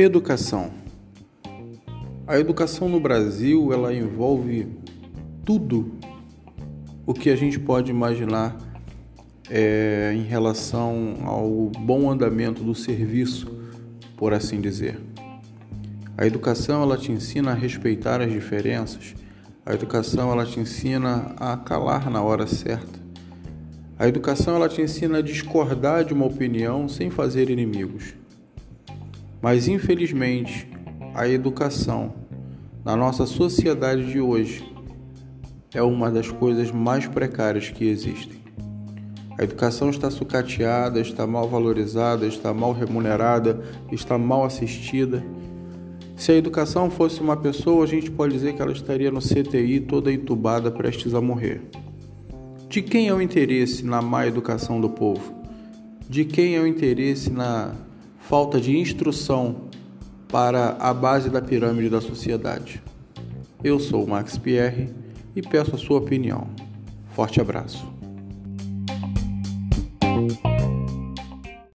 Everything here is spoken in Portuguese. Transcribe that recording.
Educação. A educação no Brasil ela envolve tudo o que a gente pode imaginar é, em relação ao bom andamento do serviço, por assim dizer. A educação ela te ensina a respeitar as diferenças. A educação ela te ensina a calar na hora certa. A educação ela te ensina a discordar de uma opinião sem fazer inimigos. Mas infelizmente, a educação na nossa sociedade de hoje é uma das coisas mais precárias que existem. A educação está sucateada, está mal valorizada, está mal remunerada, está mal assistida. Se a educação fosse uma pessoa, a gente pode dizer que ela estaria no CTI toda entubada, prestes a morrer. De quem é o interesse na má educação do povo? De quem é o interesse na falta de instrução para a base da pirâmide da sociedade. Eu sou o Max Pierre e peço a sua opinião. Forte abraço.